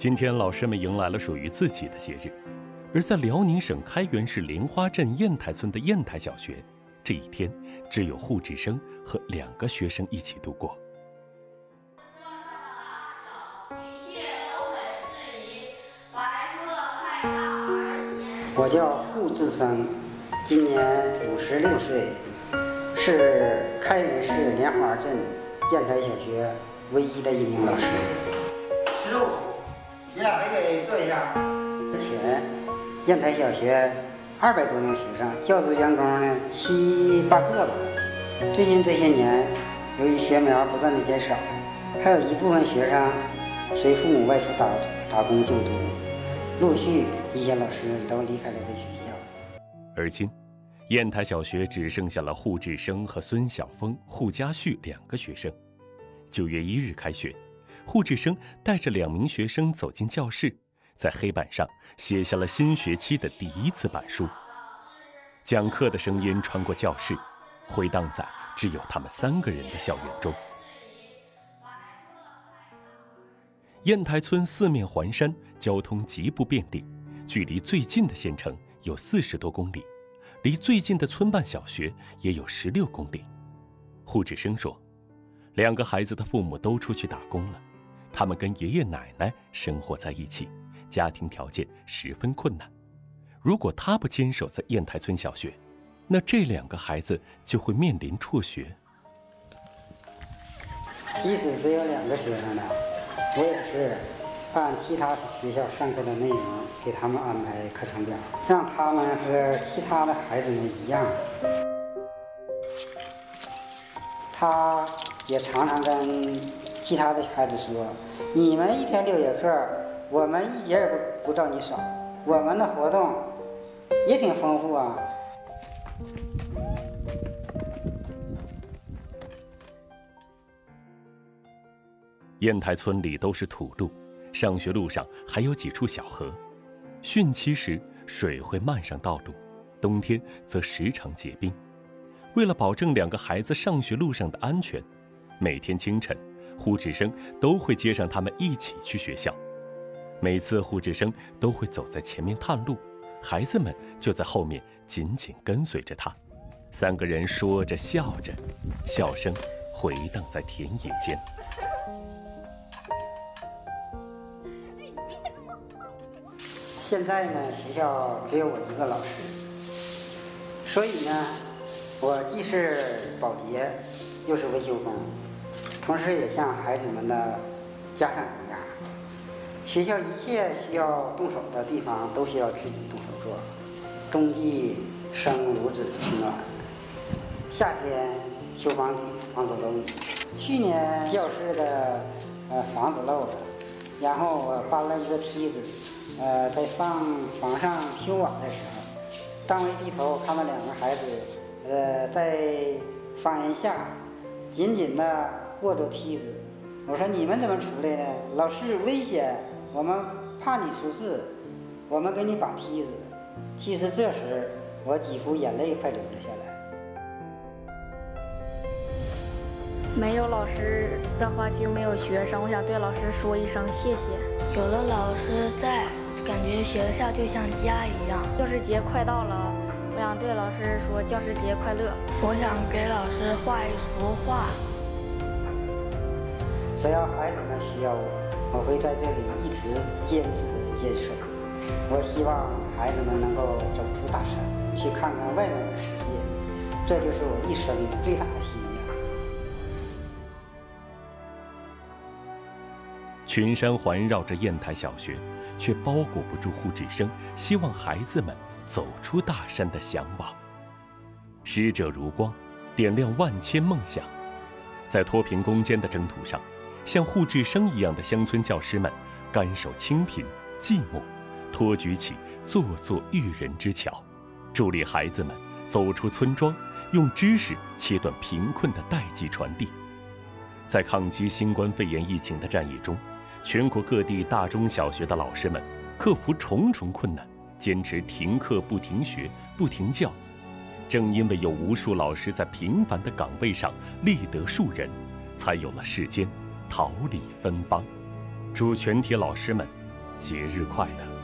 今天，老师们迎来了属于自己的节日。而在辽宁省开原市莲花镇砚台村的砚台小学，这一天只有护志生和两个学生一起度过。我叫护志生，今年五十六岁，是开原市莲花镇砚台小学唯一的一名老师。十六，你俩也给坐一下。之前烟台小学二百多名学生，教职员工呢七八个吧。最近这些年，由于学苗不断的减少，还有一部分学生随父母外出打打工就读。陆续一些老师都离开了这学校，而今，烟台小学只剩下了护志生和孙晓峰、护家旭两个学生。九月一日开学，护志生带着两名学生走进教室，在黑板上写下了新学期的第一次板书。讲课的声音穿过教室，回荡在只有他们三个人的校园中。雁台村四面环山，交通极不便利，距离最近的县城有四十多公里，离最近的村办小学也有十六公里。护志生说，两个孩子的父母都出去打工了，他们跟爷爷奶奶生活在一起，家庭条件十分困难。如果他不坚守在雁台村小学，那这两个孩子就会面临辍学。即使只有两个学生呢？我也是按其他学校上课的内容给他们安排课程表，让他们和其他的孩子们一样。他也常常跟其他的孩子说：“你们一天六节课，我们一节也不不照你少。我们的活动也挺丰富啊。”烟台村里都是土路，上学路上还有几处小河。汛期时水会漫上道路，冬天则时常结冰。为了保证两个孩子上学路上的安全，每天清晨，护志生都会接上他们一起去学校。每次护志生都会走在前面探路，孩子们就在后面紧紧跟随着他。三个人说着笑着，笑声回荡在田野间。现在呢，学校只有我一个老师，所以呢，我既是保洁，又是维修工，同时也像孩子们的家长一样。学校一切需要动手的地方，都需要自己动手做。冬季生炉子取暖，夏天修房顶防止漏雨。去年教室的呃房子漏了，然后我搬了一个梯子。呃，在上房上修瓦的时候，当我低头看到两个孩子，呃，在房檐下紧紧地握着梯子。我说：“你们怎么出来的？老师危险，我们怕你出事，我们给你把梯子。”其实这时，我几乎眼泪快流了下来。没有老师的话，就没有学生。我想对老师说一声谢谢。有了老师在。感觉学校就像家一样。教师节快到了，我想对老师说教师节快乐。我想给老师画一幅画。只要孩子们需要我，我会在这里一直坚持坚守。我希望孩子们能够走出大山，去看看外面的世界，这就是我一生最大的心愿。群山环绕着雁台小学。却包裹不住护志生希望孩子们走出大山的向往。使者如光，点亮万千梦想。在脱贫攻坚的征途上，像护志生一样的乡村教师们，甘守清贫寂寞，托举起座座育人之桥，助力孩子们走出村庄，用知识切断贫困的代际传递。在抗击新冠肺炎疫情的战役中。全国各地大中小学的老师们克服重重困难，坚持停课不停学不停教。正因为有无数老师在平凡的岗位上立德树人，才有了世间桃李芬芳。祝全体老师们节日快乐。